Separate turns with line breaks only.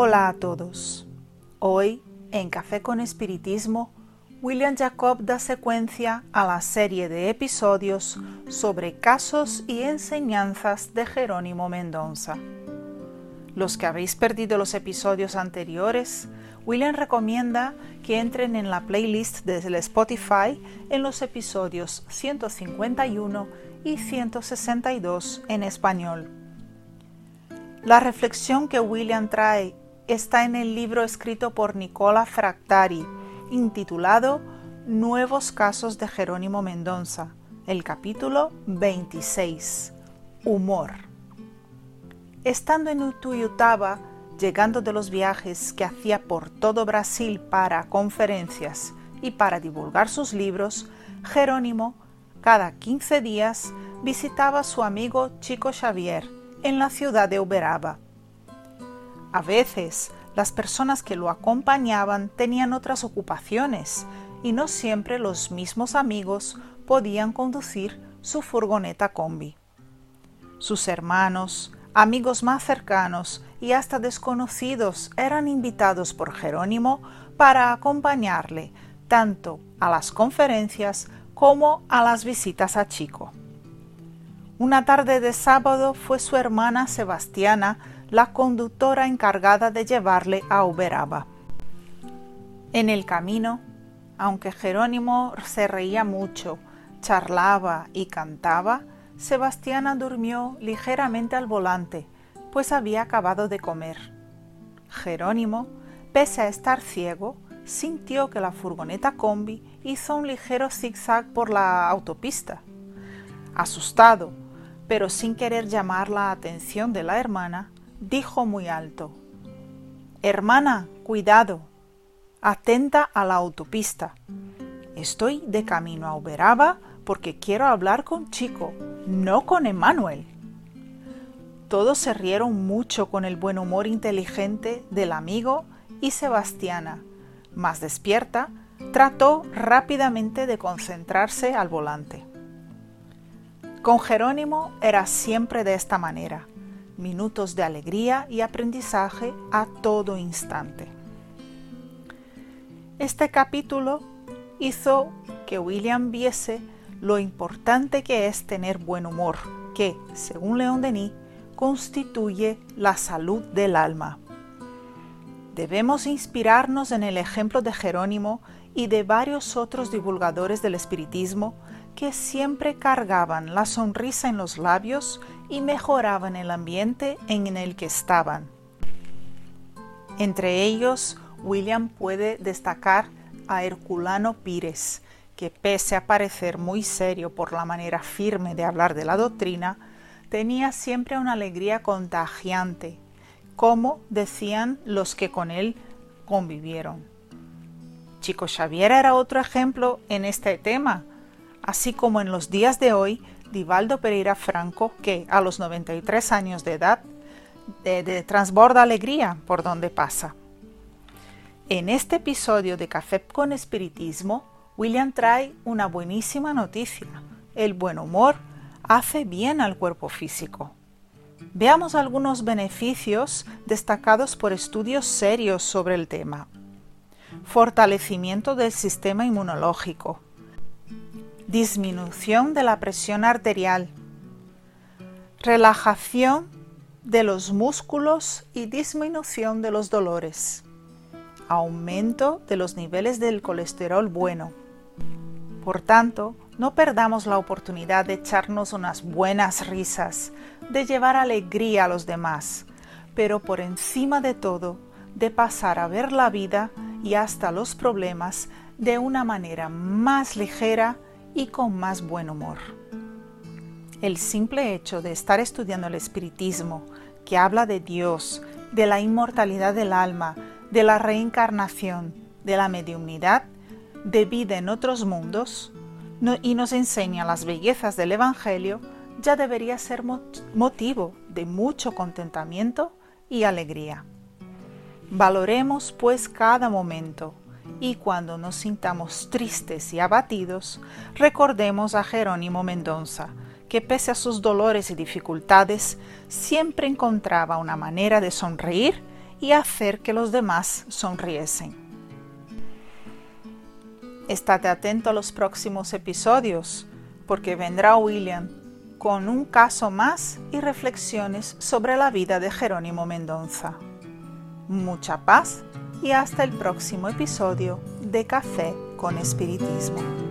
Hola a todos. Hoy, en Café con Espiritismo, William Jacob da secuencia a la serie de episodios sobre casos y enseñanzas de Jerónimo Mendonza. Los que habéis perdido los episodios anteriores, William recomienda que entren en la playlist del Spotify en los episodios 151 y 162 en español. La reflexión que William trae está en el libro escrito por Nicola Fractari, intitulado Nuevos casos de Jerónimo Mendonza, el capítulo 26, Humor. Estando en Utuyutaba, llegando de los viajes que hacía por todo Brasil para conferencias y para divulgar sus libros, Jerónimo cada 15 días visitaba a su amigo Chico Xavier en la ciudad de Uberaba. A veces las personas que lo acompañaban tenían otras ocupaciones y no siempre los mismos amigos podían conducir su furgoneta combi. Sus hermanos, amigos más cercanos y hasta desconocidos eran invitados por Jerónimo para acompañarle tanto a las conferencias como a las visitas a Chico. Una tarde de sábado fue su hermana Sebastiana la conductora encargada de llevarle a Uberaba. En el camino, aunque Jerónimo se reía mucho, charlaba y cantaba, Sebastiana durmió ligeramente al volante, pues había acabado de comer. Jerónimo, pese a estar ciego, sintió que la furgoneta combi hizo un ligero zigzag por la autopista. Asustado, pero sin querer llamar la atención de la hermana, dijo muy alto, Hermana, cuidado, atenta a la autopista. Estoy de camino a Uberaba porque quiero hablar con Chico, no con Emmanuel. Todos se rieron mucho con el buen humor inteligente del amigo y Sebastiana, más despierta, trató rápidamente de concentrarse al volante. Con Jerónimo era siempre de esta manera minutos de alegría y aprendizaje a todo instante. Este capítulo hizo que William viese lo importante que es tener buen humor, que, según León Denis, constituye la salud del alma. Debemos inspirarnos en el ejemplo de Jerónimo y de varios otros divulgadores del espiritismo que siempre cargaban la sonrisa en los labios y mejoraban el ambiente en el que estaban. Entre ellos, William puede destacar a Herculano Pires, que pese a parecer muy serio por la manera firme de hablar de la doctrina, tenía siempre una alegría contagiante, como decían los que con él convivieron. Chico Xavier era otro ejemplo en este tema, así como en los días de hoy Divaldo Pereira Franco, que a los 93 años de edad de, transborda alegría por donde pasa. En este episodio de Café con Espiritismo, William trae una buenísima noticia. El buen humor hace bien al cuerpo físico. Veamos algunos beneficios destacados por estudios serios sobre el tema. Fortalecimiento del sistema inmunológico, disminución de la presión arterial, relajación de los músculos y disminución de los dolores, aumento de los niveles del colesterol bueno. Por tanto, no perdamos la oportunidad de echarnos unas buenas risas, de llevar alegría a los demás, pero por encima de todo, de pasar a ver la vida y hasta los problemas de una manera más ligera y con más buen humor. El simple hecho de estar estudiando el espiritismo, que habla de Dios, de la inmortalidad del alma, de la reencarnación, de la mediunidad, de vida en otros mundos, y nos enseña las bellezas del Evangelio, ya debería ser motivo de mucho contentamiento y alegría. Valoremos pues cada momento, y cuando nos sintamos tristes y abatidos, recordemos a Jerónimo Mendonza, que pese a sus dolores y dificultades, siempre encontraba una manera de sonreír y hacer que los demás sonriesen. Estate atento a los próximos episodios porque vendrá William con un caso más y reflexiones sobre la vida de Jerónimo Mendoza. Mucha paz y hasta el próximo episodio de Café con Espiritismo.